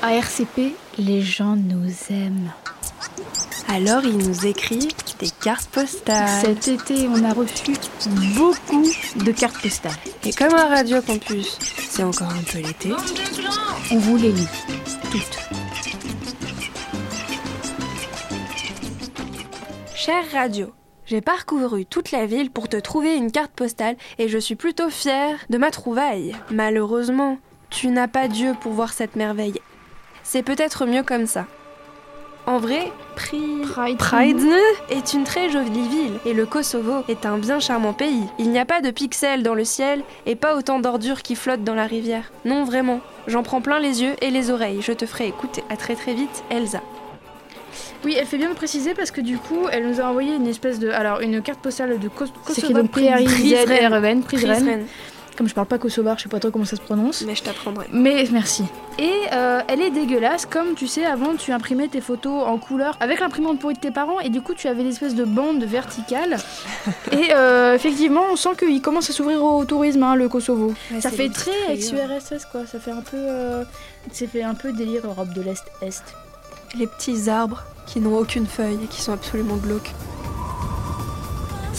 À RCP, les gens nous aiment. Alors ils nous écrivent des cartes postales. Cet été, on a reçu beaucoup de cartes postales. Et comme à Radio Campus, c'est encore un peu l'été. On vous les lit, toutes. Chère Radio, j'ai parcouru toute la ville pour te trouver une carte postale et je suis plutôt fière de ma trouvaille. Malheureusement, tu n'as pas Dieu pour voir cette merveille. C'est peut-être mieux comme ça. En vrai, Pri... Pridne est une très jolie ville et le Kosovo est un bien charmant pays. Il n'y a pas de pixels dans le ciel et pas autant d'ordures qui flottent dans la rivière. Non, vraiment. J'en prends plein les yeux et les oreilles. Je te ferai écouter. À très très vite, Elsa. Oui, elle fait bien de préciser parce que du coup, elle nous a envoyé une espèce de. Alors, une carte postale de Kos- C'est Kosovo. donc P-R-I-Z-R-E-N, Prizren. Comme je parle pas kosovar, je sais pas trop comment ça se prononce. Mais je t'apprendrai. Mais merci. Et euh, elle est dégueulasse, comme tu sais, avant tu imprimais tes photos en couleur avec l'imprimante pourrie de tes parents, et du coup tu avais des espèces de bandes verticales. et euh, effectivement, on sent qu'il commence à s'ouvrir au tourisme, hein, le Kosovo. Ouais, ça fait très ex-URSS quoi, ça fait un peu. euh, ça fait un peu délire Europe de l'Est-Est. Les petits arbres qui n'ont aucune feuille et qui sont absolument glauques.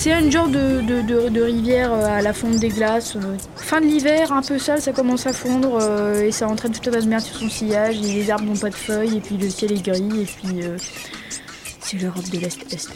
C'est un genre de, de- rivière euh, à la fonte des glaces. euh. Fin de l'hiver, un peu sale, ça commence à fondre euh, et ça entraîne tout un tas de merde sur son sillage. Et les arbres n'ont pas de feuilles et puis le ciel est gris et puis c'est l'Europe de l'Est-Est.